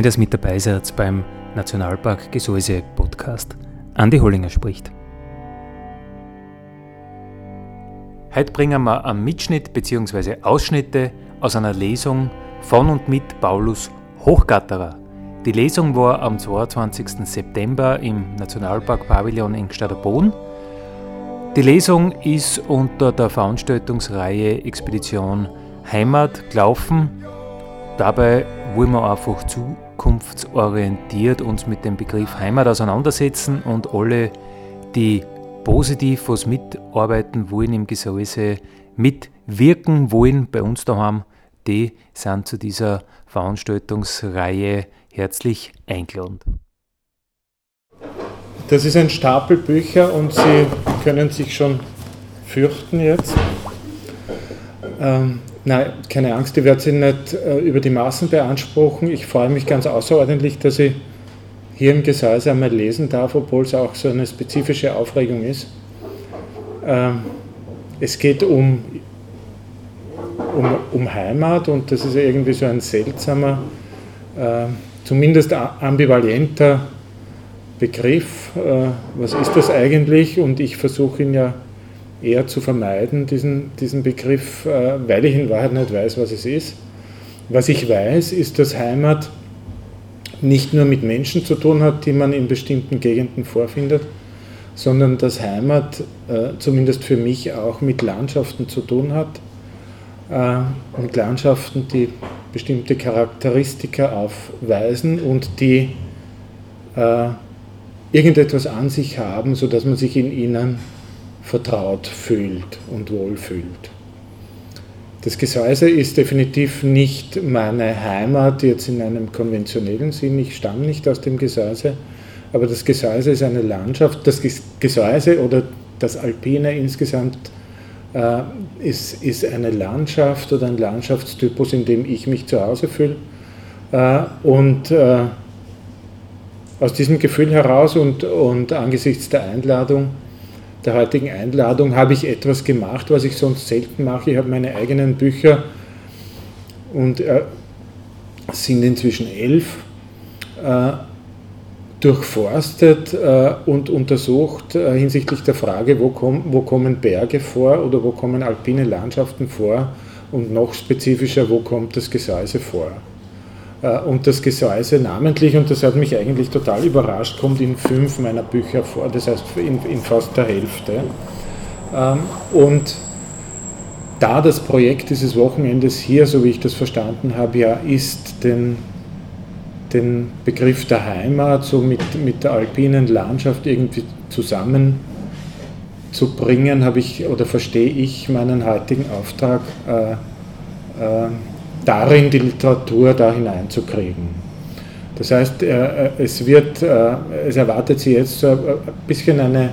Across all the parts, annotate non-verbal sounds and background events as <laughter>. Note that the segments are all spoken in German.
Schön, dass mit dabei seid beim Nationalpark Gesäuse Podcast. Andi Hollinger spricht. Heute bringen wir einen Mitschnitt bzw. Ausschnitte aus einer Lesung von und mit Paulus Hochgatterer. Die Lesung war am 22. September im Nationalpark Pavillon in Gstaderboden. Die Lesung ist unter der Veranstaltungsreihe Expedition Heimat gelaufen. Dabei wollen wir einfach zukunftsorientiert uns mit dem Begriff Heimat auseinandersetzen und alle, die positiv was mitarbeiten wollen im Gesäuse, mitwirken wollen bei uns daheim, die sind zu dieser Veranstaltungsreihe herzlich eingeladen. Das ist ein Stapel Bücher und Sie können sich schon fürchten jetzt. Ähm, Nein, keine Angst, ich werde Sie nicht äh, über die Maßen beanspruchen. Ich freue mich ganz außerordentlich, dass ich hier im Gesäuse einmal lesen darf, obwohl es auch so eine spezifische Aufregung ist. Ähm, es geht um, um, um Heimat und das ist irgendwie so ein seltsamer, äh, zumindest ambivalenter Begriff. Äh, was ist das eigentlich? Und ich versuche ihn ja eher zu vermeiden, diesen, diesen Begriff, äh, weil ich in Wahrheit nicht weiß, was es ist. Was ich weiß, ist, dass Heimat nicht nur mit Menschen zu tun hat, die man in bestimmten Gegenden vorfindet, sondern dass Heimat äh, zumindest für mich auch mit Landschaften zu tun hat, äh, mit Landschaften, die bestimmte Charakteristika aufweisen und die irgendetwas an sich haben, sodass man sich in ihnen vertraut fühlt und wohlfühlt. Das Gesäuse ist definitiv nicht meine Heimat jetzt in einem konventionellen Sinn. Ich stamme nicht aus dem Gesäuse, aber das Gesäuse ist eine Landschaft. Das Gesäuse oder das Alpine insgesamt äh, ist, ist eine Landschaft oder ein Landschaftstypus, in dem ich mich zu Hause fühle. Äh, und äh, aus diesem Gefühl heraus und, und angesichts der Einladung der heutigen Einladung habe ich etwas gemacht, was ich sonst selten mache. Ich habe meine eigenen Bücher und äh, sind inzwischen elf äh, durchforstet äh, und untersucht äh, hinsichtlich der Frage, wo, komm, wo kommen Berge vor oder wo kommen alpine Landschaften vor und noch spezifischer, wo kommt das Gesäuse vor. Äh, und das Gesäuse namentlich, und das hat mich eigentlich total überrascht, kommt in fünf meiner Bücher vor, das heißt in, in fast der Hälfte. Ähm, und da das Projekt dieses Wochenendes hier, so wie ich das verstanden habe, ja ist, den, den Begriff der Heimat so mit, mit der alpinen Landschaft irgendwie zusammenzubringen, habe ich oder verstehe ich meinen heutigen Auftrag äh, äh, darin die Literatur da hineinzukriegen. Das heißt, äh, äh, es, wird, äh, es erwartet Sie jetzt so ein bisschen eine,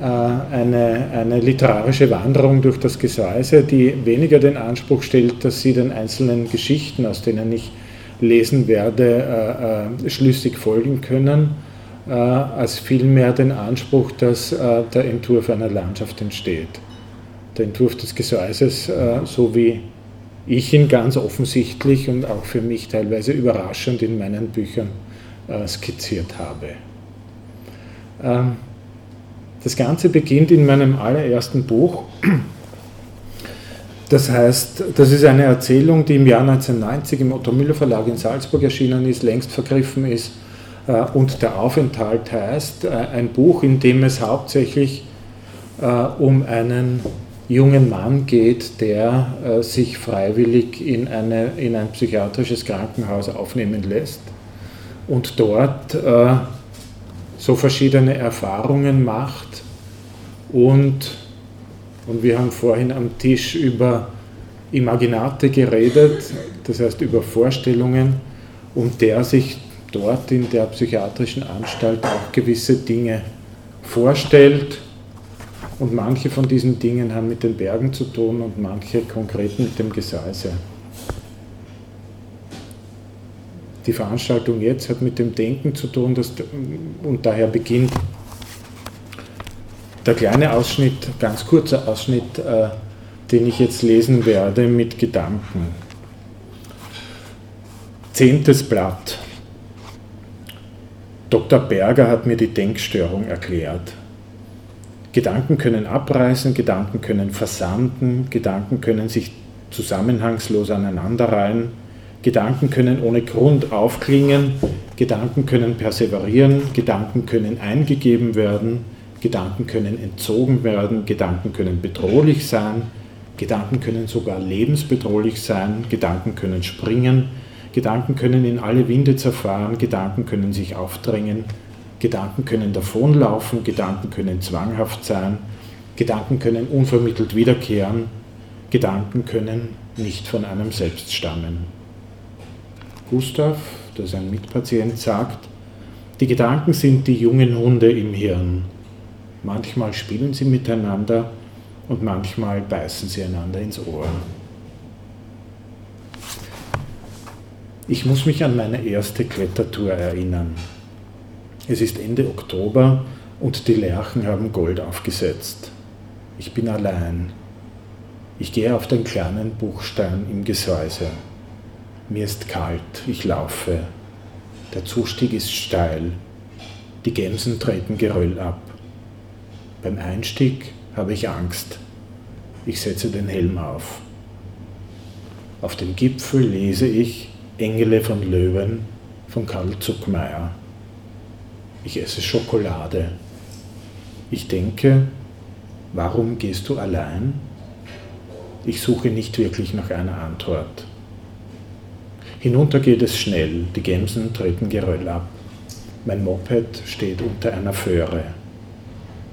eine, eine literarische Wanderung durch das Gesäuse, die weniger den Anspruch stellt, dass Sie den einzelnen Geschichten, aus denen ich lesen werde, schlüssig folgen können, als vielmehr den Anspruch, dass der Entwurf einer Landschaft entsteht. Der Entwurf des Gesäuses, so wie ich ihn ganz offensichtlich und auch für mich teilweise überraschend in meinen Büchern äh, skizziert habe. Ähm, das Ganze beginnt in meinem allerersten Buch. Das heißt, das ist eine Erzählung, die im Jahr 1990 im Otto Müller Verlag in Salzburg erschienen ist, längst vergriffen ist. Äh, und der Aufenthalt heißt, äh, ein Buch, in dem es hauptsächlich um einen jungen Mann geht, der äh, sich freiwillig in, eine, in ein psychiatrisches Krankenhaus aufnehmen lässt und dort äh, so verschiedene Erfahrungen macht und, und wir haben vorhin am Tisch über Imaginate geredet, das heißt über Vorstellungen und der sich dort in der psychiatrischen Anstalt auch gewisse Dinge vorstellt und manche von diesen Dingen haben mit den Bergen zu tun und manche konkret mit dem Gesäuse. Die Veranstaltung jetzt hat mit dem Denken zu tun das, und daher beginnt der kleine Ausschnitt, ganz kurzer Ausschnitt, äh, den ich jetzt lesen werde, mit Gedanken. Zehntes Blatt. Dr. Berger hat mir die Denkstörung erklärt. Gedanken können abreißen, Gedanken können versanden, Gedanken können sich zusammenhangslos aneinanderreihen, Gedanken können ohne Grund aufklingen, Gedanken können perseverieren, Gedanken können eingegeben werden, Gedanken können entzogen werden, Gedanken können bedrohlich sein, Gedanken können sogar lebensbedrohlich sein, Gedanken können springen, Gedanken können in alle Winde zerfahren, Gedanken können sich aufdrängen, Gedanken können davonlaufen, Gedanken können zwanghaft sein, Gedanken können unvermittelt wiederkehren, Gedanken können nicht von einem selbst stammen. Gustav, das ist ein Mitpatient, sagt, die Gedanken sind die jungen Hunde im Hirn. Manchmal spielen sie miteinander und manchmal beißen sie einander ins Ohr. Ich muss mich an meine erste Klettertour erinnern. Es ist Ende Oktober und die Lerchen haben Gold aufgesetzt. Ich bin allein. Ich gehe auf den kleinen Buchstein im Gesäuse. Mir ist kalt, ich laufe. Der Zustieg ist steil. Die Gämsen treten Geröll ab. Beim Einstieg habe ich Angst. Ich setze den Helm auf. Auf dem Gipfel lese ich Engele von Löwen von Karl Zuckmeier. Ich esse Schokolade. Ich denke, warum gehst du allein? Ich suche nicht wirklich nach einer Antwort. Hinunter geht es schnell, die Gämsen treten Geröll ab. Mein Moped steht unter einer Föhre.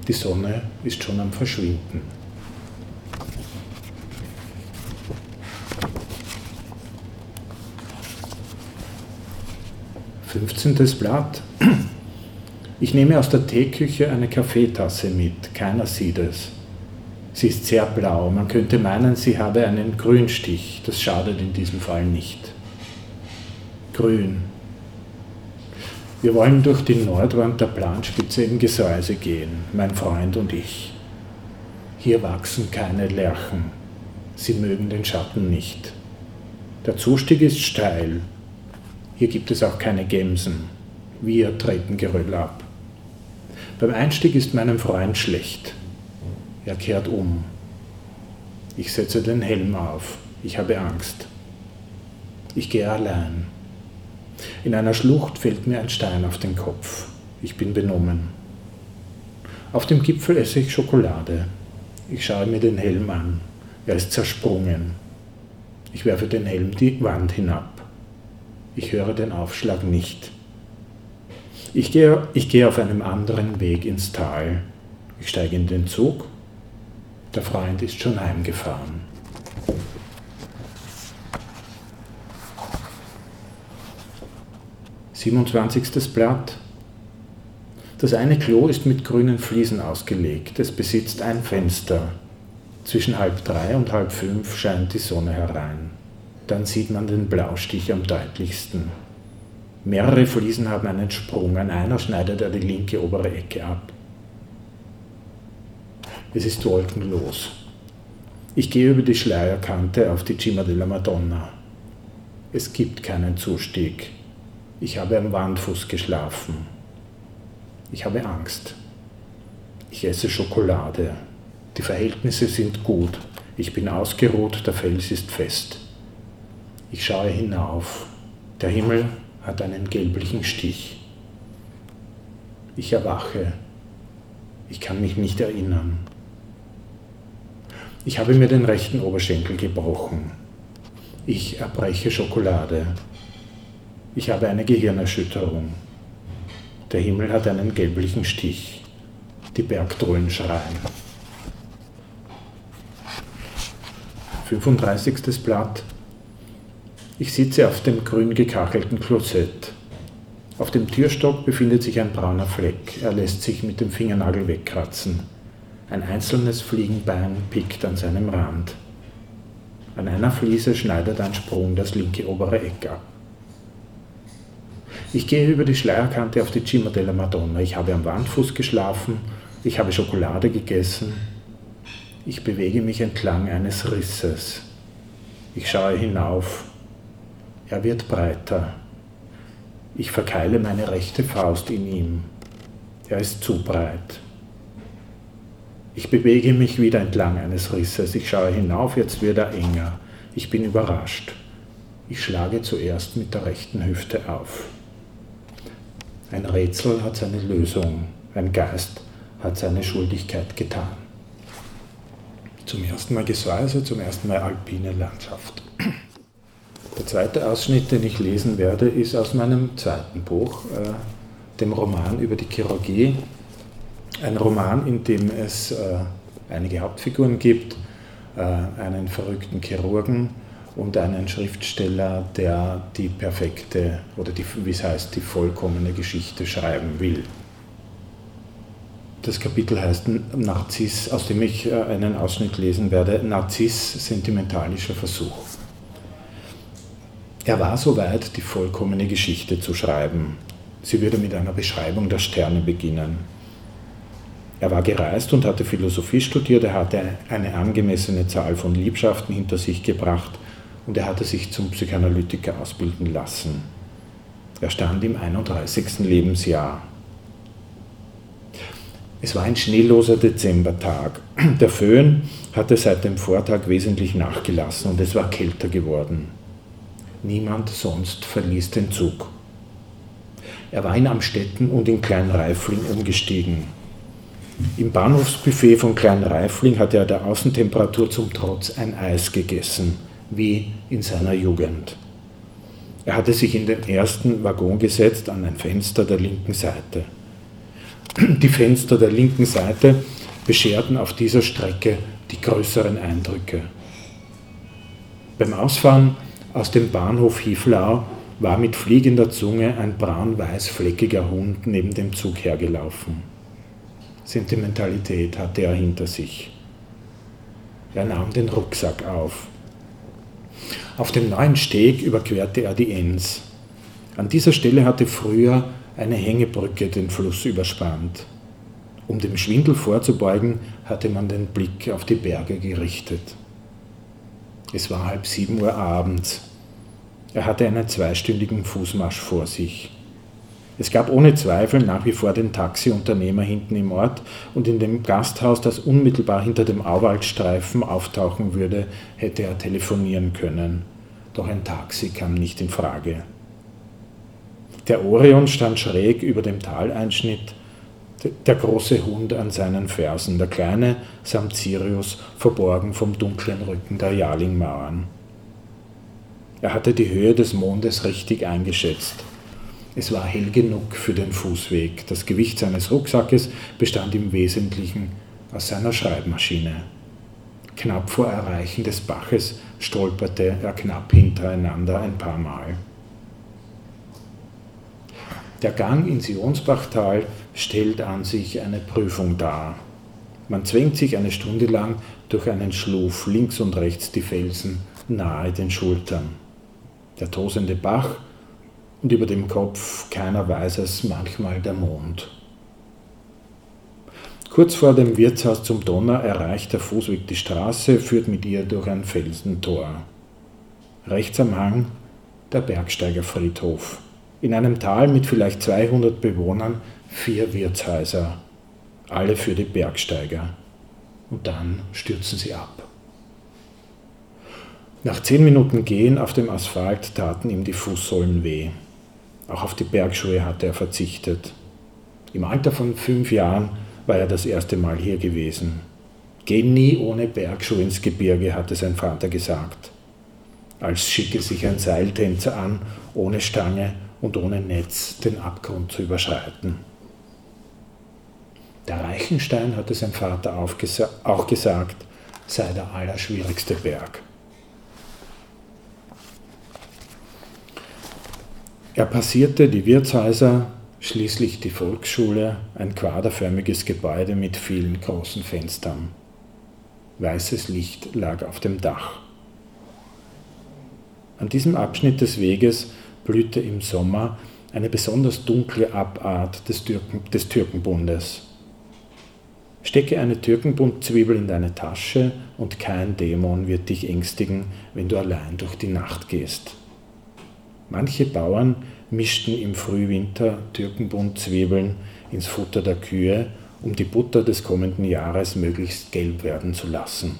Die Sonne ist schon am Verschwinden. Fünfzehntes Blatt. Ich nehme aus der Teeküche eine Kaffeetasse mit, keiner sieht es. Sie ist sehr blau, man könnte meinen, sie habe einen Grünstich, das schadet in diesem Fall nicht. Grün. Wir wollen durch die Nordwand der Planspitze im Gesäuse gehen, mein Freund und ich. Hier wachsen keine Lerchen, sie mögen den Schatten nicht. Der Zustieg ist steil, hier gibt es auch keine Gemsen, wir treten Geröll ab. Beim Einstieg ist meinem Freund schlecht. Er kehrt um. Ich setze den Helm auf. Ich habe Angst. Ich gehe allein. In einer Schlucht fällt mir ein Stein auf den Kopf. Ich bin benommen. Auf dem Gipfel esse ich Schokolade. Ich schaue mir den Helm an. Er ist zersprungen. Ich werfe den Helm die Wand hinab. Ich höre den Aufschlag nicht. Ich gehe, ich gehe auf einem anderen Weg ins Tal. Ich steige in den Zug. Der Freund ist schon heimgefahren. Siebenundzwanzigstes Blatt. Das eine Klo ist mit grünen Fliesen ausgelegt. Es besitzt ein Fenster. Zwischen halb drei und halb fünf scheint die Sonne herein. Dann sieht man den Blaustich am deutlichsten. Mehrere Fliesen haben einen Sprung, an einer schneidet er die linke obere Ecke ab. Es ist wolkenlos. Ich gehe über die Schleierkante auf die Cima della Madonna. Es gibt keinen Zustieg. Ich habe am Wandfuß geschlafen. Ich habe Angst. Ich esse Schokolade. Die Verhältnisse sind gut. Ich bin ausgeruht, der Fels ist fest. Ich schaue hinauf. Der Himmel hat einen gelblichen Stich. Ich erwache. Ich kann mich nicht erinnern. Ich habe mir den rechten Oberschenkel gebrochen. Ich erbreche Schokolade. Ich habe eine Gehirnerschütterung. Der Himmel hat einen gelblichen Stich. Die Bergdrollen schreien. 35. Blatt. Ich sitze auf dem grün gekachelten Klosett. Auf dem Türstock befindet sich ein brauner Fleck. Er lässt sich mit dem Fingernagel wegkratzen. Ein einzelnes Fliegenbein pickt an seinem Rand. An einer Fliese schneidet ein Sprung das linke obere Eck ab. Ich gehe über die Schleierkante auf die Cima della Madonna. Ich habe am Wandfuß geschlafen. Ich habe Schokolade gegessen. Ich bewege mich entlang eines Risses. Ich schaue hinauf. Er wird breiter. Ich verkeile meine rechte Faust in ihm. Er ist zu breit. Ich bewege mich wieder entlang eines Risses. Ich schaue hinauf, jetzt wird er enger. Ich bin überrascht. Ich schlage zuerst mit der rechten Hüfte auf. Ein Rätsel hat seine Lösung, ein Geist hat seine Schuldigkeit getan. Zum ersten Mal Gesäuse, zum ersten Mal alpine Landschaft. Der zweite Ausschnitt, den ich lesen werde, ist aus meinem zweiten Buch, äh, dem Roman über die Chirurgie. Ein Roman, in dem es äh, einige Hauptfiguren gibt, äh, einen verrückten Chirurgen, und einen Schriftsteller, der die perfekte oder die, wie es heißt, die vollkommene Geschichte schreiben will. Das Kapitel heißt Narziss, aus dem ich äh, einen Ausschnitt lesen werde, Narziss, sentimentalischer Versuch. Er war soweit, die vollkommene Geschichte zu schreiben. Sie würde mit einer Beschreibung der Sterne beginnen. Er war gereist und hatte Philosophie studiert, er hatte eine angemessene Zahl von Liebschaften hinter sich gebracht und er hatte sich zum Psychoanalytiker ausbilden lassen. Er stand im 31. Lebensjahr. Es war ein schneeloser Dezembertag. Der Föhn hatte seit dem Vortag wesentlich nachgelassen und es war kälter geworden. Niemand sonst verließ den Zug. Er war in Amstetten und in Kleinreifling umgestiegen. Im Bahnhofsbuffet von Kleinreifling hatte er der Außentemperatur zum Trotz ein Eis gegessen wie in seiner Jugend. Er hatte sich in den ersten Waggon gesetzt an ein Fenster der linken Seite. Die Fenster der linken Seite bescherten auf dieser Strecke die größeren Eindrücke. Beim Ausfahren aus dem Bahnhof Hieflau war mit fliegender Zunge ein braun-weiß fleckiger Hund neben dem Zug hergelaufen. Sentimentalität hatte er hinter sich. Er nahm den Rucksack auf. Auf dem neuen Steg überquerte er die Enns. An dieser Stelle hatte früher eine Hängebrücke den Fluss überspannt. Um dem Schwindel vorzubeugen, hatte man den Blick auf die Berge gerichtet. Es war halb sieben Uhr abends. Er hatte einen zweistündigen Fußmarsch vor sich. Es gab ohne Zweifel nach wie vor den Taxiunternehmer hinten im Ort und in dem Gasthaus, das unmittelbar hinter dem Auwaldstreifen auftauchen würde, hätte er telefonieren können. Doch ein Taxi kam nicht in Frage. Der Orion stand schräg über dem Taleinschnitt, der große Hund an seinen Fersen, der kleine samt Sirius verborgen vom dunklen Rücken der Jarlingmauern. Er hatte die Höhe des Mondes richtig eingeschätzt. Es war hell genug für den Fußweg. Das Gewicht seines Rucksackes bestand im Wesentlichen aus seiner Schreibmaschine. Knapp vor Erreichen des Baches stolperte er knapp hintereinander ein paar Mal. Der Gang ins Jonsbachtal stellt an sich eine Prüfung dar. Man zwängt sich eine Stunde lang durch einen Schluf links und rechts die Felsen nahe den Schultern. Der tosende Bach und über dem Kopf, keiner weiß es, manchmal der Mond. Kurz vor dem Wirtshaus zum Donner erreicht der Fußweg die Straße, führt mit ihr durch ein Felsentor. Rechts am Hang der Bergsteigerfriedhof. In einem Tal mit vielleicht 200 Bewohnern vier Wirtshäuser, alle für die Bergsteiger. Und dann stürzen sie ab. Nach zehn Minuten Gehen auf dem Asphalt taten ihm die Fußsohlen weh. Auch auf die Bergschuhe hatte er verzichtet. Im Alter von fünf Jahren war er das erste Mal hier gewesen. Geh nie ohne Bergschuhe ins Gebirge, hatte sein Vater gesagt. als schicke sich ein Seiltänzer an, ohne Stange und ohne Netz den Abgrund zu überschreiten. Der Reichenstein, hatte sein Vater auch gesagt, sei der allerschwierigste Berg. Er passierte die Wirtshäuser, schließlich die Volksschule, ein quaderförmiges Gebäude mit vielen großen Fenstern. Weißes Licht lag auf dem Dach. An diesem Abschnitt des Weges blühte im Sommer eine besonders dunkle Abart des, Türken, des Türkenbundes. Stecke eine Türkenbundzwiebel in deine Tasche und kein Dämon wird dich ängstigen, wenn du allein durch die Nacht gehst. Manche Bauern mischten im Frühwinter Türkenbundzwiebeln ins Futter der Kühe, um die Butter des kommenden Jahres möglichst gelb werden zu lassen.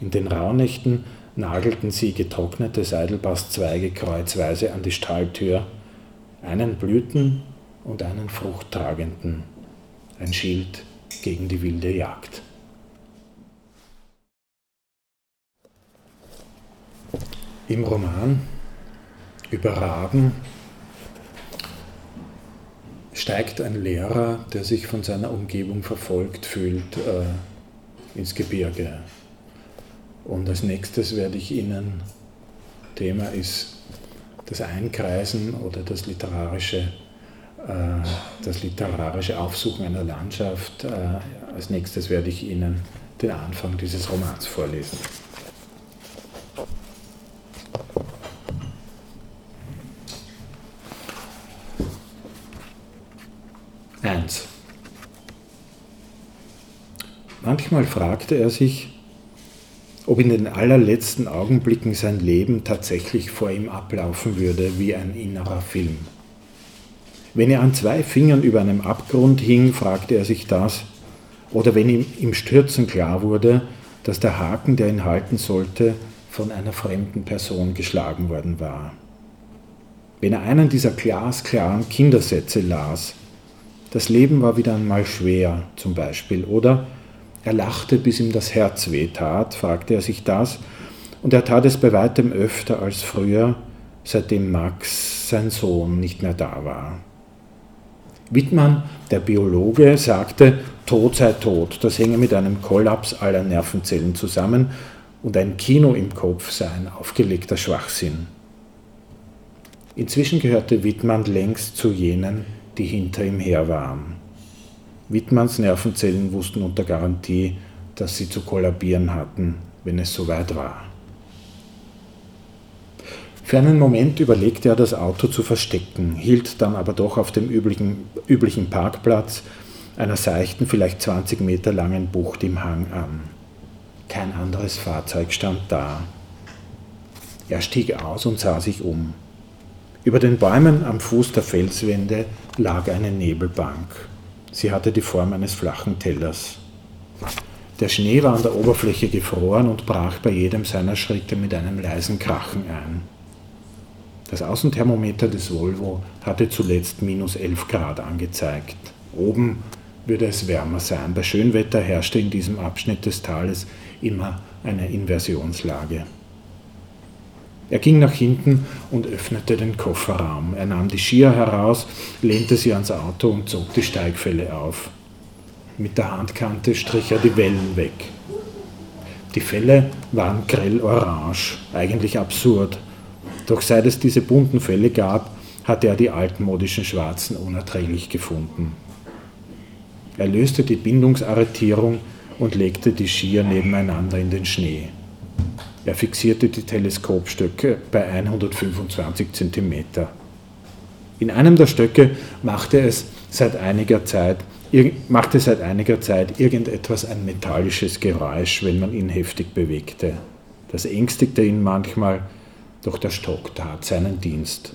In den Rauhnächten nagelten sie getrocknete Seidelbastzweige kreuzweise an die Stalltür, einen Blüten und einen fruchttragenden, ein Schild gegen die wilde Jagd. Im Roman Überragen steigt ein Lehrer, der sich von seiner Umgebung verfolgt fühlt, äh, ins Gebirge. Und als nächstes werde ich Ihnen, Thema ist das Einkreisen oder das literarische, das literarische Aufsuchen einer Landschaft. Äh, als nächstes werde ich Ihnen den Anfang dieses Romans vorlesen. Eins. Manchmal fragte er sich, ob in den allerletzten Augenblicken sein Leben tatsächlich vor ihm ablaufen würde wie ein innerer Film. Wenn er an zwei Fingern über einem Abgrund hing, fragte er sich das, oder wenn ihm im Stürzen klar wurde, dass der Haken, der ihn halten sollte, von einer fremden Person geschlagen worden war. Wenn er einen dieser glasklaren Kindersätze las, das Leben war wieder einmal schwer zum Beispiel, oder er lachte, bis ihm das Herz wehtat, fragte er sich das, und er tat es bei weitem öfter als früher, seitdem Max, sein Sohn, nicht mehr da war. Wittmann, der Biologe, sagte, Tod sei tot, das hänge mit einem Kollaps aller Nervenzellen zusammen und ein Kino im Kopf sei ein aufgelegter Schwachsinn. Inzwischen gehörte Wittmann längst zu jenen, die hinter ihm her waren. Wittmanns Nervenzellen wussten unter Garantie, dass sie zu kollabieren hatten, wenn es soweit war. Für einen Moment überlegte er, das Auto zu verstecken, hielt dann aber doch auf dem üblichen, üblichen Parkplatz einer seichten, vielleicht 20 Meter langen Bucht im Hang an. Kein anderes Fahrzeug stand da. Er stieg aus und sah sich um. Über den Bäumen am Fuß der Felswände lag eine Nebelbank. Sie hatte die Form eines flachen Tellers. Der Schnee war an der Oberfläche gefroren und brach bei jedem seiner Schritte mit einem leisen Krachen ein. Das Außenthermometer des Volvo hatte zuletzt minus 11 Grad angezeigt. Oben würde es wärmer sein. Bei Schönwetter herrschte in diesem Abschnitt des Tales immer eine Inversionslage. Er ging nach hinten und öffnete den Kofferraum. Er nahm die Skier heraus, lehnte sie ans Auto und zog die Steigfälle auf. Mit der Handkante strich er die Wellen weg. Die Fälle waren grell orange, eigentlich absurd. Doch seit es diese bunten Fälle gab, hatte er die altmodischen schwarzen unerträglich gefunden. Er löste die Bindungsarretierung und legte die Skier nebeneinander in den Schnee. Er fixierte die Teleskopstöcke bei 125 cm. In einem der Stöcke machte es seit einiger Zeit, machte seit einiger Zeit irgendetwas ein metallisches Geräusch, wenn man ihn heftig bewegte. Das ängstigte ihn manchmal, doch der Stock tat seinen Dienst.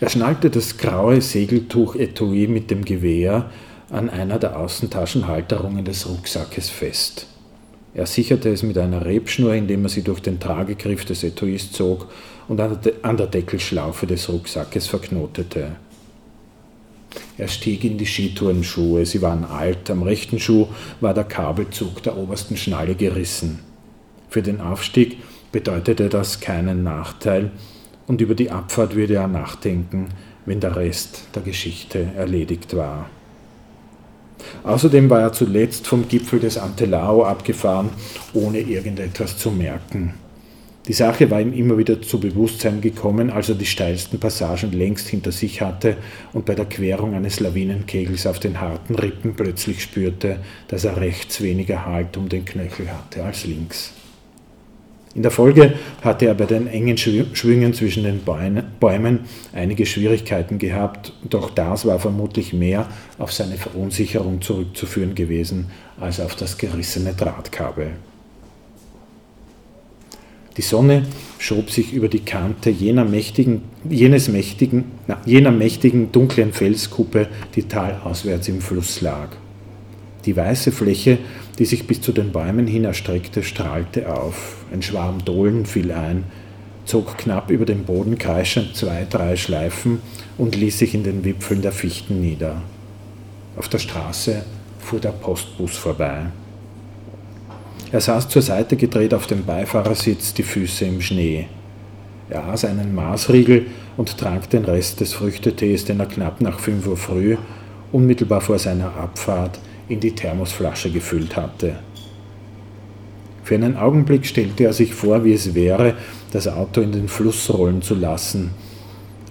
Er schnallte das graue Segeltuch-Etui mit dem Gewehr an einer der Außentaschenhalterungen des Rucksackes fest. Er sicherte es mit einer Rebschnur, indem er sie durch den Tragegriff des Etuis zog und an der Deckelschlaufe des Rucksackes verknotete. Er stieg in die Skitourenschuhe. Sie waren alt. Am rechten Schuh war der Kabelzug der obersten Schnalle gerissen. Für den Aufstieg bedeutete das keinen Nachteil und über die Abfahrt würde er nachdenken, wenn der Rest der Geschichte erledigt war. Außerdem war er zuletzt vom Gipfel des Antelao abgefahren, ohne irgendetwas zu merken. Die Sache war ihm immer wieder zu Bewusstsein gekommen, als er die steilsten Passagen längst hinter sich hatte und bei der Querung eines Lawinenkegels auf den harten Rippen plötzlich spürte, dass er rechts weniger Halt um den Knöchel hatte als links. In der Folge hatte er bei den engen Schwüngen zwischen den Bäumen einige Schwierigkeiten gehabt, doch das war vermutlich mehr auf seine Verunsicherung zurückzuführen gewesen als auf das gerissene Drahtkabel. Die Sonne schob sich über die Kante jener mächtigen, jenes mächtigen, na, jener mächtigen dunklen Felskuppe, die talauswärts im Fluss lag. Die weiße Fläche, die sich bis zu den Bäumen hin erstreckte, strahlte auf. Ein Schwarm Dohlen fiel ein, zog knapp über den Boden kreischend zwei, drei Schleifen und ließ sich in den Wipfeln der Fichten nieder. Auf der Straße fuhr der Postbus vorbei. Er saß zur Seite gedreht auf dem Beifahrersitz, die Füße im Schnee. Er aß einen Maßriegel und trank den Rest des Früchtetees, den er knapp nach 5 Uhr früh, unmittelbar vor seiner Abfahrt, in die Thermosflasche gefüllt hatte. Für einen Augenblick stellte er sich vor, wie es wäre, das Auto in den Fluss rollen zu lassen,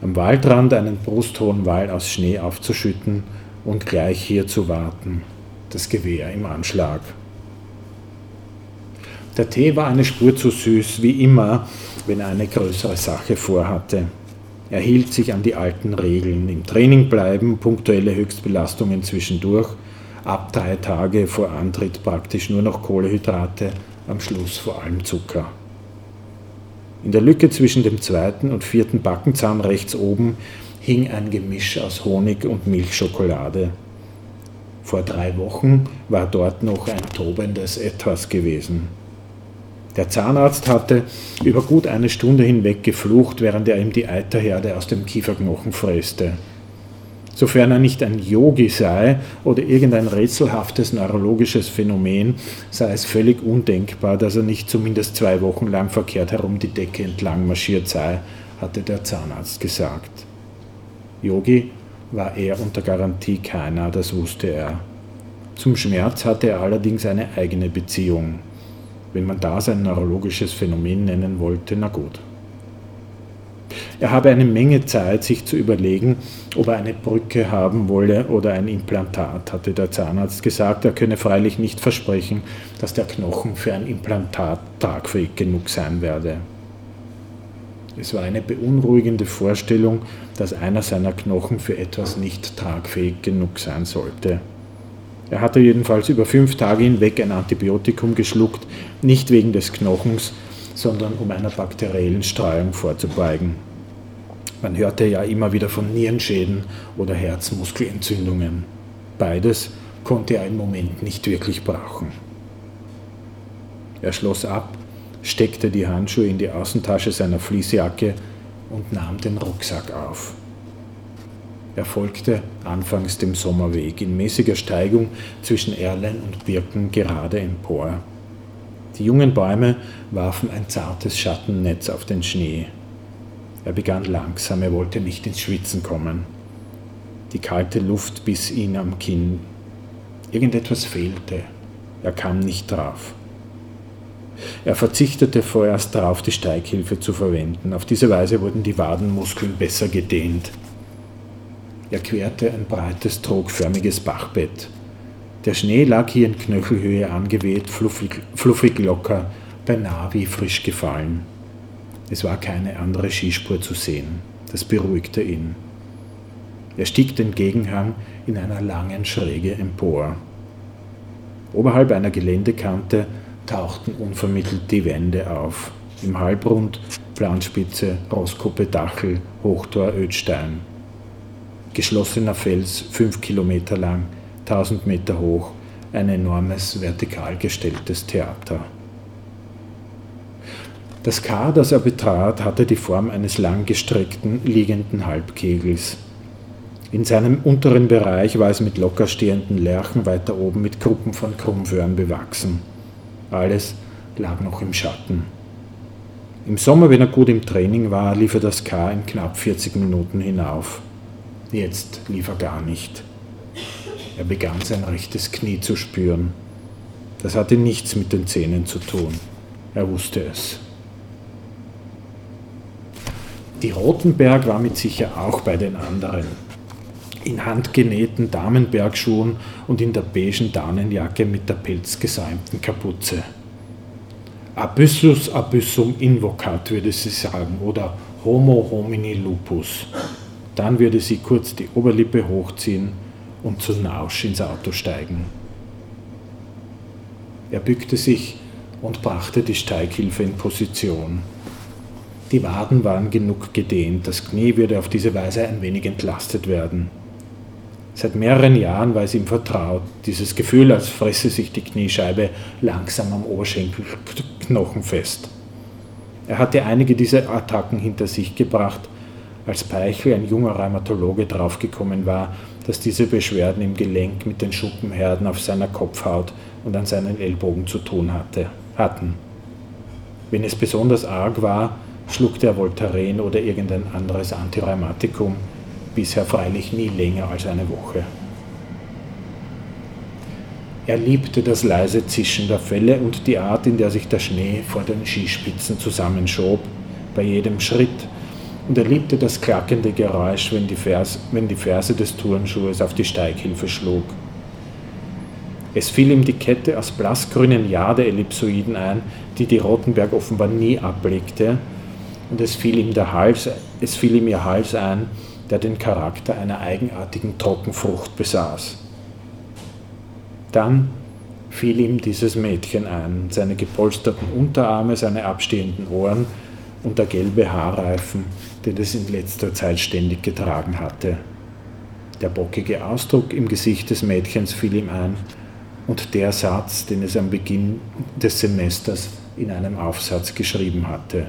am Waldrand einen brusthohen Wall aus Schnee aufzuschütten und gleich hier zu warten, das Gewehr im Anschlag. Der Tee war eine Spur zu süß, wie immer, wenn er eine größere Sache vorhatte. Er hielt sich an die alten Regeln. Im Training bleiben, punktuelle Höchstbelastungen zwischendurch, ab drei Tage vor Antritt praktisch nur noch Kohlehydrate, am Schluss vor allem Zucker. In der Lücke zwischen dem zweiten und vierten Backenzahn rechts oben hing ein Gemisch aus Honig und Milchschokolade. Vor drei Wochen war dort noch ein tobendes Etwas gewesen. Der Zahnarzt hatte über gut eine Stunde hinweg geflucht, während er ihm die Eiterherde aus dem Kieferknochen fräste. Sofern er nicht ein Yogi sei oder irgendein rätselhaftes neurologisches Phänomen, sei es völlig undenkbar, dass er nicht zumindest zwei Wochen lang verkehrt herum die Decke entlang marschiert sei, hatte der Zahnarzt gesagt. Yogi war er unter Garantie keiner, das wusste er. Zum Schmerz hatte er allerdings eine eigene Beziehung. Wenn man das ein neurologisches Phänomen nennen wollte, na gut. Er habe eine Menge Zeit, sich zu überlegen, ob er eine Brücke haben wolle oder ein Implantat, hatte der Zahnarzt gesagt. Er könne freilich nicht versprechen, dass der Knochen für ein Implantat tragfähig genug sein werde. Es war eine beunruhigende Vorstellung, dass einer seiner Knochen für etwas nicht tragfähig genug sein sollte. Er hatte jedenfalls über fünf Tage hinweg ein Antibiotikum geschluckt, nicht wegen des Knochens, sondern um einer bakteriellen Streuung vorzubeugen. Man hörte ja immer wieder von Nierenschäden oder Herzmuskelentzündungen. Beides konnte er im Moment nicht wirklich brauchen. Er schloss ab, steckte die Handschuhe in die Außentasche seiner Fließjacke und nahm den Rucksack auf. Er folgte anfangs dem Sommerweg in mäßiger Steigung zwischen Erlen und Birken gerade empor. Die jungen Bäume warfen ein zartes Schattennetz auf den Schnee. Er begann langsam, er wollte nicht ins Schwitzen kommen. Die kalte Luft biss ihn am Kinn. Irgendetwas fehlte. Er kam nicht drauf. Er verzichtete vorerst darauf, die Steighilfe zu verwenden. Auf diese Weise wurden die Wadenmuskeln besser gedehnt. Er querte ein breites, trogförmiges Bachbett. Der Schnee lag hier in Knöchelhöhe angeweht, fluffig, fluffig locker, beinahe wie frisch gefallen. Es war keine andere Skispur zu sehen. Das beruhigte ihn. Er stieg den Gegenhang in einer langen Schräge empor. Oberhalb einer Geländekante tauchten unvermittelt die Wände auf. Im Halbrund Planspitze, Rosskuppe, Dachel, Hochtor, Ödstein geschlossener Fels, fünf Kilometer lang, tausend Meter hoch, ein enormes vertikal gestelltes Theater. Das Kar, das er betrat, hatte die Form eines langgestreckten, liegenden Halbkegels. In seinem unteren Bereich war es mit locker stehenden Lärchen weiter oben mit Gruppen von Krummföhren bewachsen. Alles lag noch im Schatten. Im Sommer, wenn er gut im Training war, lief er das K in knapp 40 Minuten hinauf. Jetzt lief er gar nicht. Er begann sein rechtes Knie zu spüren. Das hatte nichts mit den Zähnen zu tun. Er wusste es. Die Rotenberg war mit sicher auch bei den anderen. In handgenähten Damenbergschuhen und in der beigen Daunenjacke mit der pelzgesäumten Kapuze. Abyssus abyssum invocat würde sie sagen oder Homo homini lupus. Dann würde sie kurz die Oberlippe hochziehen und zu Nausch ins Auto steigen. Er bückte sich und brachte die Steighilfe in Position. Die Waden waren genug gedehnt, das Knie würde auf diese Weise ein wenig entlastet werden. Seit mehreren Jahren war es ihm vertraut, dieses Gefühl, als fresse sich die Kniescheibe langsam am Oberschenkelknochen fest. Er hatte einige dieser Attacken hinter sich gebracht, als Peichel, ein junger Rheumatologe, draufgekommen war, dass diese Beschwerden im Gelenk mit den Schuppenherden auf seiner Kopfhaut und an seinen Ellbogen zu tun hatte, hatten. Wenn es besonders arg war, schluckte er Voltaren oder irgendein anderes Antirheumatikum, bisher freilich nie länger als eine Woche. Er liebte das leise Zischen der Felle und die Art, in der sich der Schnee vor den Skispitzen zusammenschob, bei jedem Schritt, und er liebte das klackende Geräusch, wenn die, Ferse, wenn die Ferse des Turnschuhes auf die Steighilfe schlug. Es fiel ihm die Kette aus blassgrünen Jade-Ellipsoiden ein, die die Rotenberg offenbar nie ablegte, und es fiel ihm, der Hals, es fiel ihm ihr Hals ein, der den Charakter einer eigenartigen Trockenfrucht besaß. Dann fiel ihm dieses Mädchen ein, seine gepolsterten Unterarme, seine abstehenden Ohren und der gelbe Haarreifen, den es in letzter Zeit ständig getragen hatte. Der bockige Ausdruck im Gesicht des Mädchens fiel ihm ein und der Satz, den es am Beginn des Semesters in einem Aufsatz geschrieben hatte.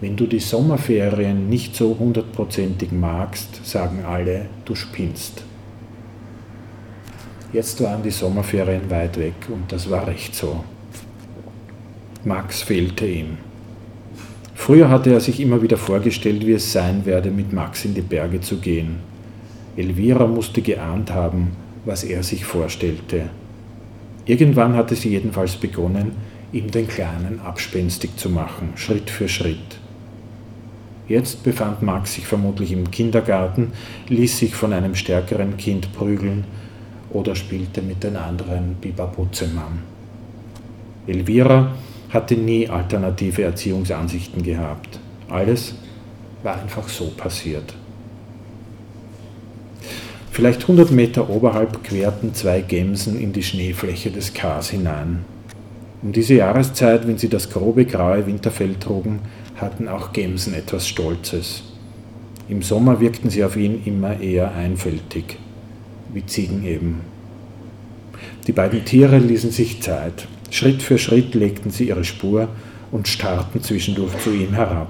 Wenn du die Sommerferien nicht so hundertprozentig magst, sagen alle, du spinnst. Jetzt waren die Sommerferien weit weg und das war recht so. Max fehlte ihm. Früher hatte er sich immer wieder vorgestellt, wie es sein werde, mit Max in die Berge zu gehen. Elvira musste geahnt haben, was er sich vorstellte. Irgendwann hatte sie jedenfalls begonnen, ihm den Kleinen abspenstig zu machen, Schritt für Schritt. Jetzt befand Max sich vermutlich im Kindergarten, ließ sich von einem stärkeren Kind prügeln oder spielte mit den anderen Bibabutzemann. Elvira hatte nie alternative Erziehungsansichten gehabt. Alles war einfach so passiert. Vielleicht 100 Meter oberhalb querten zwei Gemsen in die Schneefläche des Kars hinein. Um diese Jahreszeit, wenn sie das grobe graue Winterfell trugen, hatten auch Gemsen etwas Stolzes. Im Sommer wirkten sie auf ihn immer eher einfältig, wie Ziegen eben. Die beiden Tiere ließen sich Zeit. Schritt für Schritt legten sie ihre Spur und starrten zwischendurch zu ihm herab.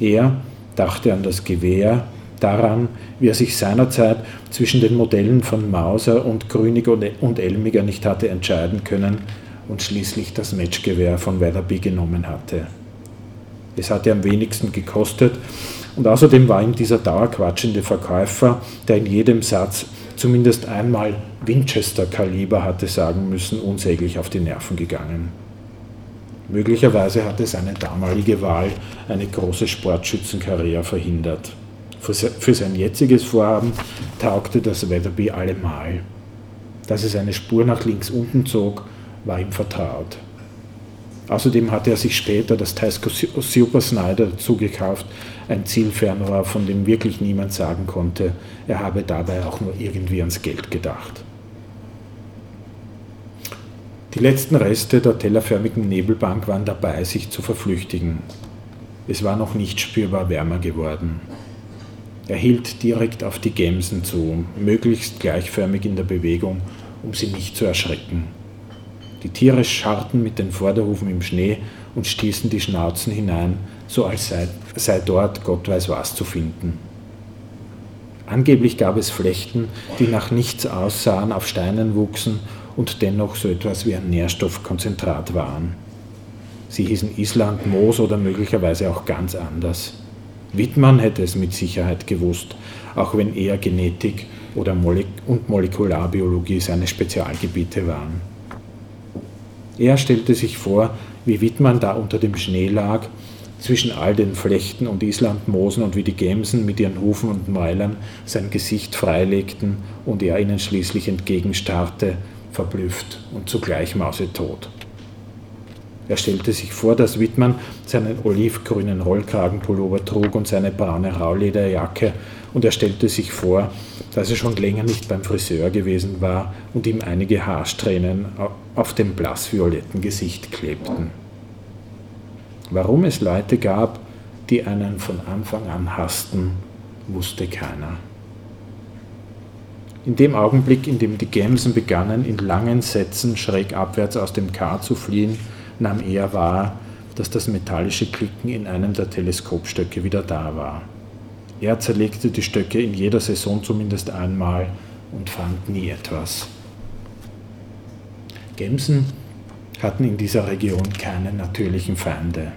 Er dachte an das Gewehr, daran, wie er sich seinerzeit zwischen den Modellen von Mauser und Grünig und Elmiger nicht hatte entscheiden können und schließlich das Matchgewehr von Weatherby genommen hatte. Es hatte am wenigsten gekostet und außerdem war ihm dieser dauerquatschende Verkäufer, der in jedem Satz zumindest einmal Winchester-Kaliber hatte sagen müssen, unsäglich auf die Nerven gegangen. Möglicherweise hatte seine damalige Wahl eine große Sportschützenkarriere verhindert. Für sein jetziges Vorhaben taugte das Weatherby allemal. Dass es eine Spur nach links unten zog, war ihm vertraut. Außerdem hatte er sich später das Tesco Super Snyder dazu gekauft, ein Zielfernrohr, von dem wirklich niemand sagen konnte, er habe dabei auch nur irgendwie ans Geld gedacht. Die letzten Reste der tellerförmigen Nebelbank waren dabei, sich zu verflüchtigen. Es war noch nicht spürbar wärmer geworden. Er hielt direkt auf die Gemsen zu, möglichst gleichförmig in der Bewegung, um sie nicht zu erschrecken. Die Tiere scharrten mit den Vorderhufen im Schnee und stießen die Schnauzen hinein, so als sei, sei dort Gott weiß was zu finden. Angeblich gab es Flechten, die nach nichts aussahen, auf Steinen wuchsen und dennoch so etwas wie ein Nährstoffkonzentrat waren. Sie hießen Island, Moos oder möglicherweise auch ganz anders. Wittmann hätte es mit Sicherheit gewusst, auch wenn eher Genetik oder Molek und Molekularbiologie seine Spezialgebiete waren. Er stellte sich vor, wie Wittmann da unter dem Schnee lag, zwischen all den Flechten und Islandmoosen und wie die Gemsen mit ihren Hufen und Mäulern sein Gesicht freilegten und er ihnen schließlich entgegenstarrte, verblüfft und zugleich mausetot. Er stellte sich vor, dass Wittmann seinen olivgrünen Rollkragenpullover trug und seine braune Raulederjacke, und er stellte sich vor, dass er schon länger nicht beim Friseur gewesen war und ihm einige Haarsträhnen auf dem blassvioletten Gesicht klebten. Warum es Leute gab, die einen von Anfang an hassten, wusste keiner. In dem Augenblick, in dem die Gemsen begannen, in langen Sätzen schräg abwärts aus dem Kar zu fliehen, nahm er wahr, dass das metallische Klicken in einem der Teleskopstöcke wieder da war. Er zerlegte die Stöcke in jeder Saison zumindest einmal und fand nie etwas. Gemsen hatten in dieser Region keine natürlichen Feinde.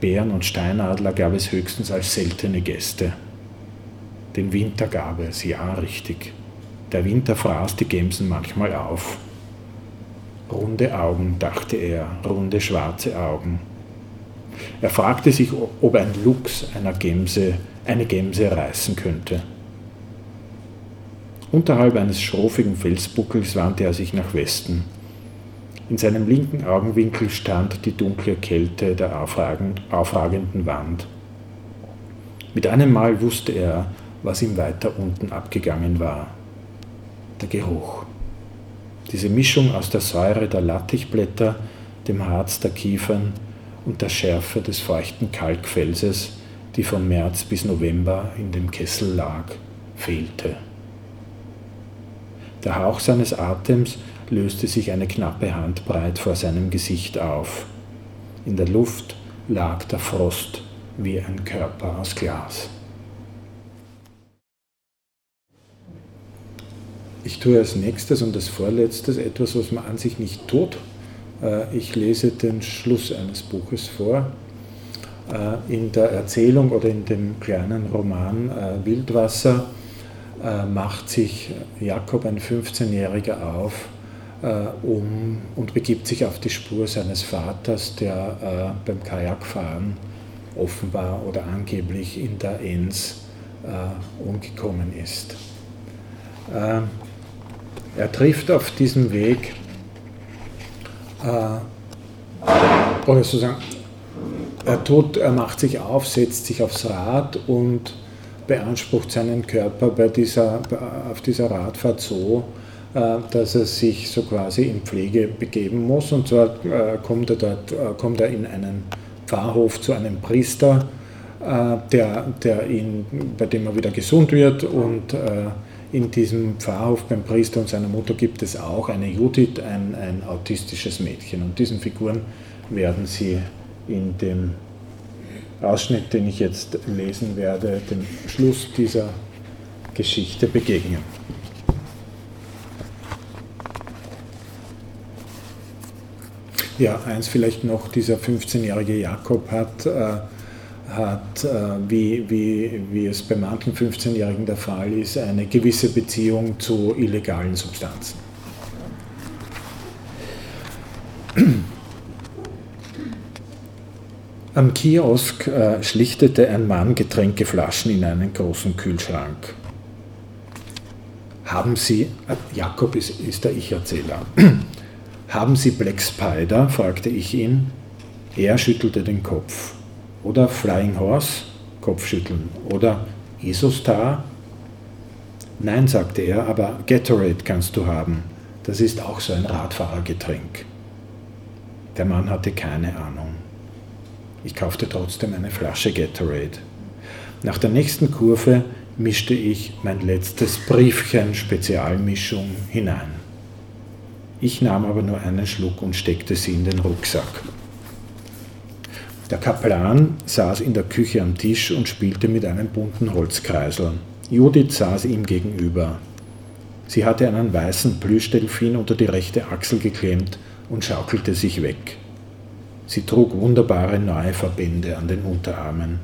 Bären und Steinadler gab es höchstens als seltene Gäste. Den Winter gab es, ja richtig. Der Winter fraß die Gemsen manchmal auf. Runde Augen, dachte er, runde schwarze Augen. Er fragte sich, ob ein Luchs einer Gemse eine Gemse reißen könnte. Unterhalb eines schrofigen Felsbuckels wandte er sich nach Westen. In seinem linken Augenwinkel stand die dunkle Kälte der aufragenden Wand. Mit einem Mal wusste er, was ihm weiter unten abgegangen war. Der Geruch. Diese Mischung aus der Säure der Lattichblätter, dem Harz der Kiefern und der Schärfe des feuchten Kalkfelses, die von März bis November in dem Kessel lag, fehlte. Der Hauch seines Atems löste sich eine knappe Handbreit vor seinem Gesicht auf. In der Luft lag der Frost wie ein Körper aus Glas. Ich tue als nächstes und als vorletztes etwas, was man an sich nicht tut. Äh, ich lese den Schluss eines Buches vor. Äh, in der Erzählung oder in dem kleinen Roman äh, Wildwasser macht sich Jakob, ein 15-Jähriger, auf um, und begibt sich auf die Spur seines Vaters, der beim Kajakfahren offenbar oder angeblich in der Enns umgekommen ist. Er trifft auf diesem Weg, äh, oder sozusagen, er, tut, er macht sich auf, setzt sich aufs Rad und beansprucht seinen Körper bei dieser, auf dieser Radfahrt so, äh, dass er sich so quasi in Pflege begeben muss. Und zwar äh, kommt er dort, äh, kommt er in einen Pfarrhof zu einem Priester, der, der ihn, bei dem er wieder gesund wird und in diesem Pfarrhof beim Priester und seiner Mutter gibt es auch eine Judith, ein, ein autistisches Mädchen. Und diesen Figuren werden Sie in dem Ausschnitt, den ich jetzt lesen werde, dem Schluss dieser Geschichte begegnen. Ja, eins vielleicht noch, dieser 15-jährige Jakob hat äh, hat, äh, wie, wie, wie es bei manchen 15-Jährigen der Fall ist, eine gewisse Beziehung zu illegalen Substanzen. Am Kiosk äh, schlichtete ein Mann Getränkeflaschen in einen großen Kühlschrank. Haben Sie, äh, Jakob ist, ist der Ich-Erzähler, <clears throat> haben Sie Black Spider? fragte ich ihn. Er schüttelte den Kopf. Oder Flying Horse, Kopfschütteln. Oder Isostar. Nein, sagte er, aber Gatorade kannst du haben. Das ist auch so ein Radfahrergetränk. Der Mann hatte keine Ahnung. Ich kaufte trotzdem eine Flasche Gatorade. Nach der nächsten Kurve mischte ich mein letztes Briefchen Spezialmischung hinein. Ich nahm aber nur einen Schluck und steckte sie in den Rucksack. Der Kaplan saß in der Küche am Tisch und spielte mit einem bunten Holzkreisel. Judith saß ihm gegenüber. Sie hatte einen weißen Plüschdelfin unter die rechte Achsel geklemmt und schaukelte sich weg. Sie trug wunderbare neue Verbände an den Unterarmen.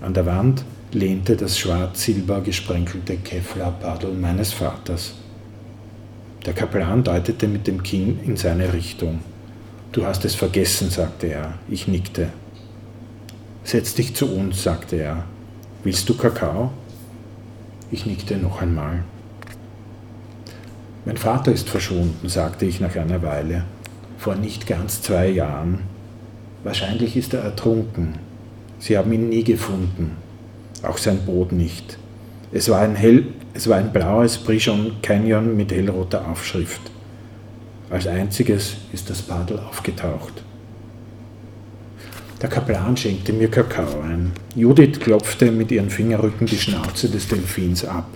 An der Wand lehnte das schwarz-silber gesprenkelte Kevlar-Paddel meines Vaters. Der Kaplan deutete mit dem Kinn in seine Richtung. Du hast es vergessen, sagte er. Ich nickte. Setz dich zu uns, sagte er. Willst du Kakao? Ich nickte noch einmal. Mein Vater ist verschwunden, sagte ich nach einer Weile, vor nicht ganz zwei Jahren. Wahrscheinlich ist er ertrunken. Sie haben ihn nie gefunden, auch sein Boot nicht. Es war ein, hell, es war ein blaues Brishon Canyon mit hellroter Aufschrift. Als einziges ist das Paddel aufgetaucht. Der Kaplan schenkte mir Kakao ein. Judith klopfte mit ihren Fingerrücken die Schnauze des Delfins ab.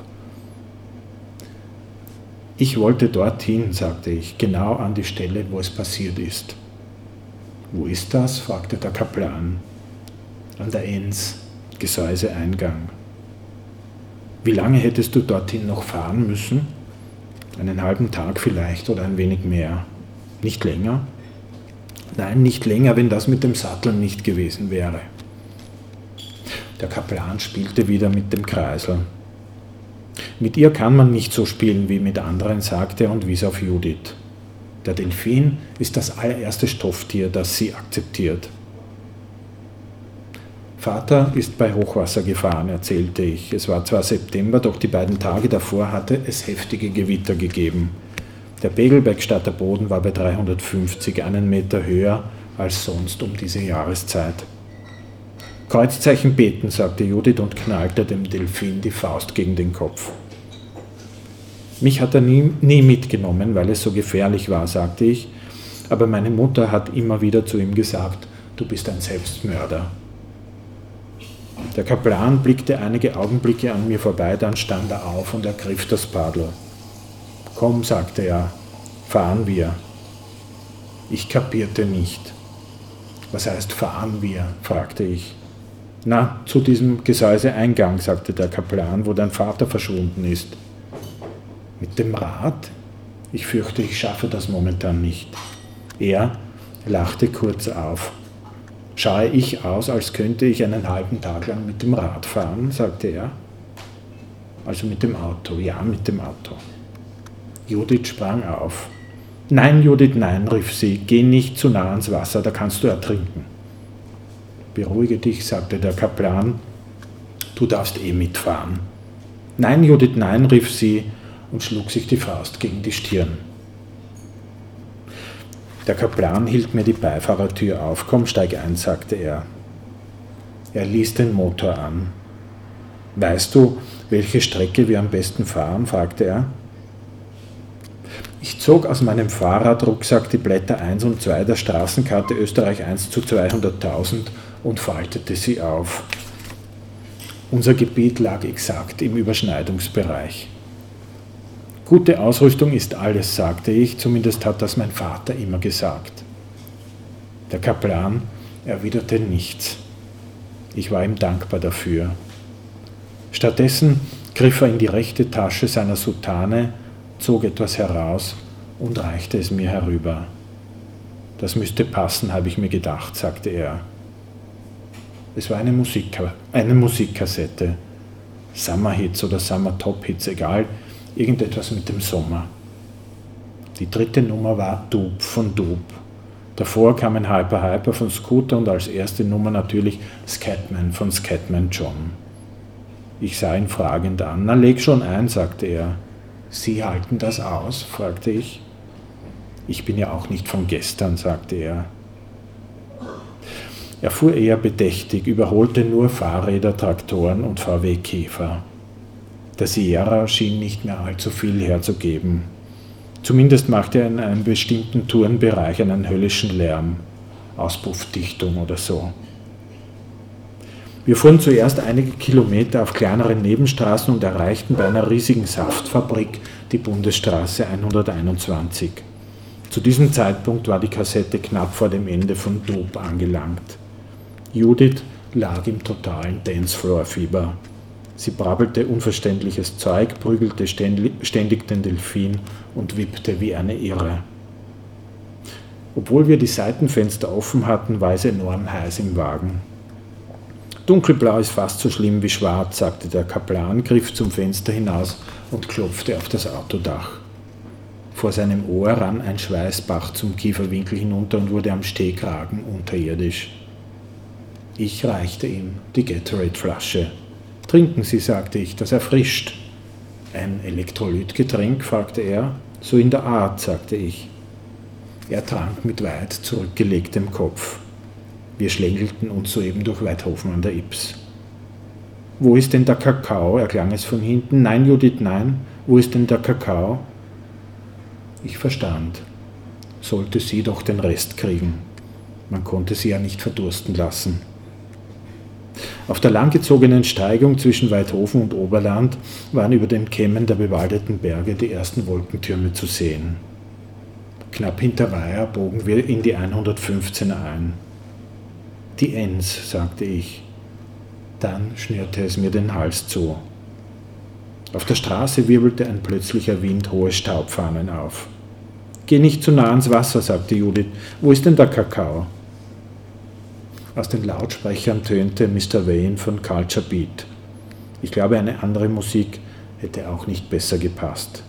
Ich wollte dorthin, sagte ich, genau an die Stelle, wo es passiert ist. Wo ist das? fragte der Kaplan. An der Enz, Gesäuseeingang. Wie lange hättest du dorthin noch fahren müssen? Einen halben Tag vielleicht oder ein wenig mehr. Nicht länger? Nein, nicht länger, wenn das mit dem Sattel nicht gewesen wäre. Der Kaplan spielte wieder mit dem Kreisel. Mit ihr kann man nicht so spielen wie mit anderen, sagte er und wies auf Judith. Der Delfin ist das allererste Stofftier, das sie akzeptiert. Vater ist bei Hochwasser gefahren, erzählte ich. Es war zwar September, doch die beiden Tage davor hatte es heftige Gewitter gegeben. Der Pegelbergstadter Boden war bei 350, einen Meter höher als sonst um diese Jahreszeit. Kreuzzeichen beten, sagte Judith und knallte dem Delfin die Faust gegen den Kopf. Mich hat er nie, nie mitgenommen, weil es so gefährlich war, sagte ich, aber meine Mutter hat immer wieder zu ihm gesagt, du bist ein Selbstmörder. Der Kaplan blickte einige Augenblicke an mir vorbei, dann stand er auf und ergriff das Paddel. Komm, sagte er, fahren wir. Ich kapierte nicht. Was heißt fahren wir? fragte ich. Na, zu diesem Gesäuseeingang, sagte der Kaplan, wo dein Vater verschwunden ist. Mit dem Rad? Ich fürchte, ich schaffe das momentan nicht. Er lachte kurz auf. Schaue ich aus, als könnte ich einen halben Tag lang mit dem Rad fahren, sagte er. Also mit dem Auto, ja, mit dem Auto. Judith sprang auf. Nein, Judith, nein, rief sie, geh nicht zu nah ans Wasser, da kannst du ertrinken. Beruhige dich, sagte der Kaplan, du darfst eh mitfahren. Nein, Judith, nein, rief sie und schlug sich die Faust gegen die Stirn. Der Kaplan hielt mir die Beifahrertür auf. Komm, steig ein, sagte er. Er ließ den Motor an. Weißt du, welche Strecke wir am besten fahren? fragte er. Ich zog aus meinem Fahrradrucksack die Blätter 1 und 2 der Straßenkarte Österreich 1 zu 200.000 und faltete sie auf. Unser Gebiet lag exakt im Überschneidungsbereich. Gute Ausrüstung ist alles, sagte ich, zumindest hat das mein Vater immer gesagt. Der Kaplan erwiderte nichts. Ich war ihm dankbar dafür. Stattdessen griff er in die rechte Tasche seiner Soutane zog etwas heraus und reichte es mir herüber. Das müsste passen, habe ich mir gedacht, sagte er. Es war eine, Musik, eine Musikkassette. Summerhits oder Summer Top Hits, egal, irgendetwas mit dem Sommer. Die dritte Nummer war Dub von Dub. Davor kam ein Hyper Hyper von Scooter und als erste Nummer natürlich Scatman von Scatman John. Ich sah ihn fragend an. Na, leg schon ein, sagte er. Sie halten das aus? fragte ich. Ich bin ja auch nicht von gestern, sagte er. Er fuhr eher bedächtig, überholte nur Fahrräder, Traktoren und VW-Käfer. Der Sierra schien nicht mehr allzu viel herzugeben. Zumindest machte er in einem bestimmten Tourenbereich einen höllischen Lärm, Auspuffdichtung oder so. Wir fuhren zuerst einige Kilometer auf kleineren Nebenstraßen und erreichten bei einer riesigen Saftfabrik die Bundesstraße 121. Zu diesem Zeitpunkt war die Kassette knapp vor dem Ende von Dope angelangt. Judith lag im totalen Dancefloor-Fieber. Sie brabbelte unverständliches Zeug, prügelte ständig den Delfin und wippte wie eine Irre. Obwohl wir die Seitenfenster offen hatten, war es enorm heiß im Wagen. Dunkelblau ist fast so schlimm wie schwarz, sagte der Kaplan, griff zum Fenster hinaus und klopfte auf das Autodach. Vor seinem Ohr rann ein Schweißbach zum Kieferwinkel hinunter und wurde am Stehkragen unterirdisch. Ich reichte ihm die Gatorade-Flasche. Trinken Sie, sagte ich, das erfrischt. Ein Elektrolytgetränk? fragte er. So in der Art, sagte ich. Er trank mit weit zurückgelegtem Kopf. Wir schlängelten uns soeben durch Weidhofen an der Ips. Wo ist denn der Kakao? erklang es von hinten. Nein, Judith, nein. Wo ist denn der Kakao? Ich verstand. Sollte sie doch den Rest kriegen. Man konnte sie ja nicht verdursten lassen. Auf der langgezogenen Steigung zwischen Weidhofen und Oberland waren über den Kämmen der bewaldeten Berge die ersten Wolkentürme zu sehen. Knapp hinter Weiher bogen wir in die 115 ein. Die Enns, sagte ich. Dann schnürte es mir den Hals zu. Auf der Straße wirbelte ein plötzlicher Wind hohe Staubfahnen auf. Geh nicht zu nah ans Wasser, sagte Judith. Wo ist denn der Kakao? Aus den Lautsprechern tönte Mr. Wayne von Culture Beat. Ich glaube, eine andere Musik hätte auch nicht besser gepasst.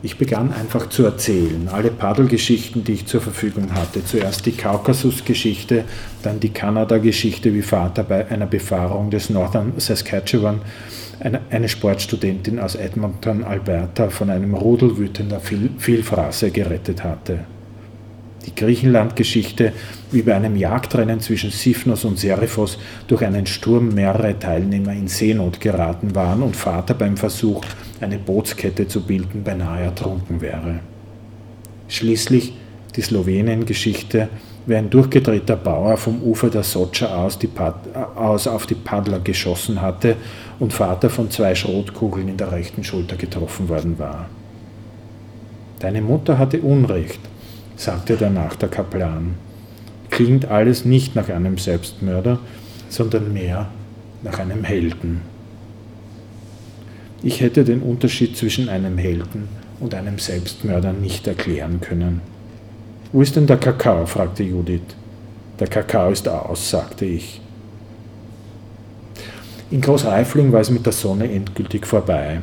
Ich begann einfach zu erzählen, alle Paddelgeschichten, die ich zur Verfügung hatte. Zuerst die Kaukasus-Geschichte, dann die Kanada-Geschichte, wie Vater bei einer Befahrung des Northern Saskatchewan eine, eine Sportstudentin aus Edmonton, Alberta, von einem Rudel wütender Vielfraße gerettet hatte. Die Griechenland-Geschichte, wie bei einem Jagdrennen zwischen Siphnos und Seriphos durch einen Sturm mehrere Teilnehmer in Seenot geraten waren und Vater beim Versuch, eine Bootskette zu bilden, beinahe ertrunken wäre. Schließlich die Slowenien-Geschichte, wie ein durchgedrehter Bauer vom Ufer der Socha aus, aus auf die Paddler geschossen hatte und Vater von zwei Schrotkugeln in der rechten Schulter getroffen worden war. Deine Mutter hatte Unrecht, sagte danach der Kaplan. Klingt alles nicht nach einem Selbstmörder, sondern mehr nach einem Helden. Ich hätte den Unterschied zwischen einem Helden und einem Selbstmörder nicht erklären können. Wo ist denn der Kakao? fragte Judith. Der Kakao ist aus, sagte ich. In Großreifling war es mit der Sonne endgültig vorbei.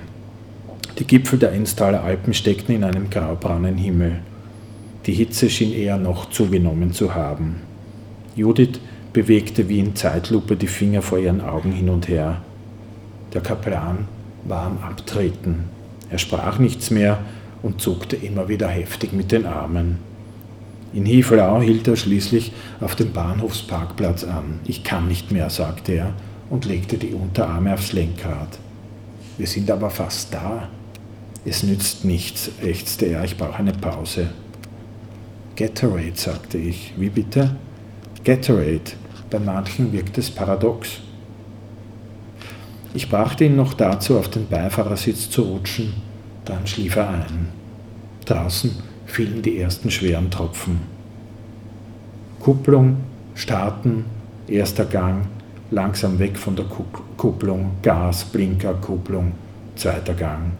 Die Gipfel der Ennstaler Alpen steckten in einem graubraunen Himmel. Die Hitze schien eher noch zugenommen zu haben. Judith bewegte wie in Zeitlupe die Finger vor ihren Augen hin und her. Der Kaplan war am Abtreten. Er sprach nichts mehr und zuckte immer wieder heftig mit den Armen. In Hiefelau hielt er schließlich auf dem Bahnhofsparkplatz an. Ich kann nicht mehr, sagte er und legte die Unterarme aufs Lenkrad. Wir sind aber fast da. Es nützt nichts, ächzte er, ich brauche eine Pause. Gatorade, sagte ich. Wie bitte? Gatorade. Bei manchen wirkt es paradox. Ich brachte ihn noch dazu, auf den Beifahrersitz zu rutschen, dann schlief er ein. Draußen fielen die ersten schweren Tropfen. Kupplung, starten, erster Gang, langsam weg von der Kupplung, Gas, Blinker, Kupplung, zweiter Gang.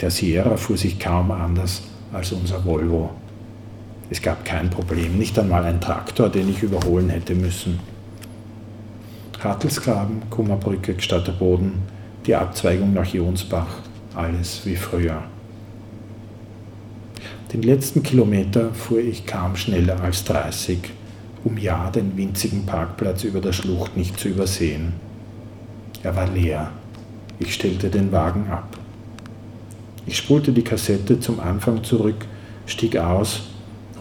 Der Sierra fuhr sich kaum anders als unser Volvo. Es gab kein Problem, nicht einmal ein Traktor, den ich überholen hätte müssen. Hartelsgraben, Kummerbrücke, Boden, die Abzweigung nach Jonsbach, alles wie früher. Den letzten Kilometer fuhr ich kaum schneller als 30, um ja den winzigen Parkplatz über der Schlucht nicht zu übersehen. Er war leer. Ich stellte den Wagen ab. Ich spulte die Kassette zum Anfang zurück, stieg aus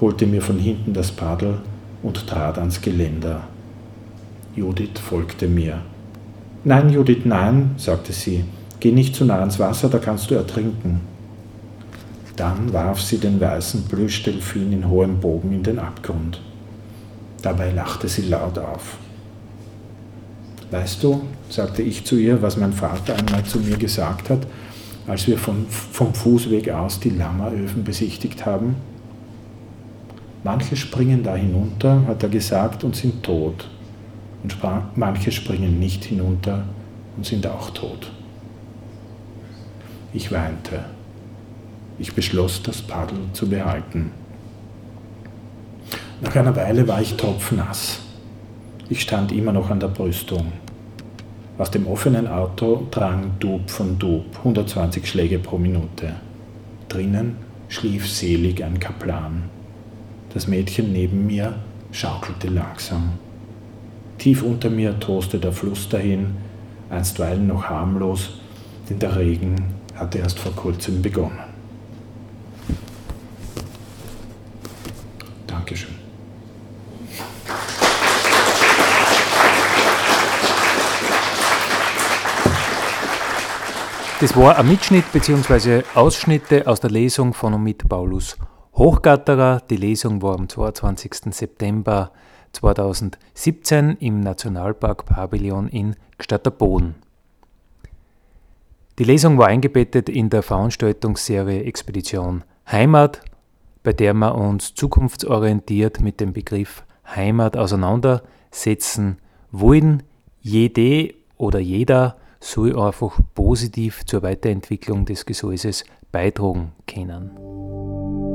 holte mir von hinten das Paddel und trat ans Geländer. Judith folgte mir. Nein, Judith, nein, sagte sie, geh nicht zu nah ans Wasser, da kannst du ertrinken. Dann warf sie den weißen Plüschdelfin in hohem Bogen in den Abgrund. Dabei lachte sie laut auf. Weißt du, sagte ich zu ihr, was mein Vater einmal zu mir gesagt hat, als wir vom, vom Fußweg aus die Lammeröfen besichtigt haben? Manche springen da hinunter, hat er gesagt, und sind tot. Und manche springen nicht hinunter und sind auch tot. Ich weinte. Ich beschloss, das Paddel zu behalten. Nach einer Weile war ich tropfnass. Ich stand immer noch an der Brüstung. Aus dem offenen Auto drang Dub von Dub, 120 Schläge pro Minute. Drinnen schlief selig ein Kaplan. Das Mädchen neben mir schaukelte langsam. Tief unter mir toste der Fluss dahin, einstweilen noch harmlos, denn der Regen hatte erst vor kurzem begonnen. Dankeschön. Das war ein Mitschnitt bzw. Ausschnitte aus der Lesung von mit Paulus Hochgatterer. Die Lesung war am 22. September 2017 im Nationalpark Pavillon in Gstatterboden. Die Lesung war eingebettet in der Veranstaltungsserie Expedition Heimat, bei der wir uns zukunftsorientiert mit dem Begriff Heimat auseinandersetzen wollen. Jede oder jeder soll einfach positiv zur Weiterentwicklung des Gesäuses beitragen können.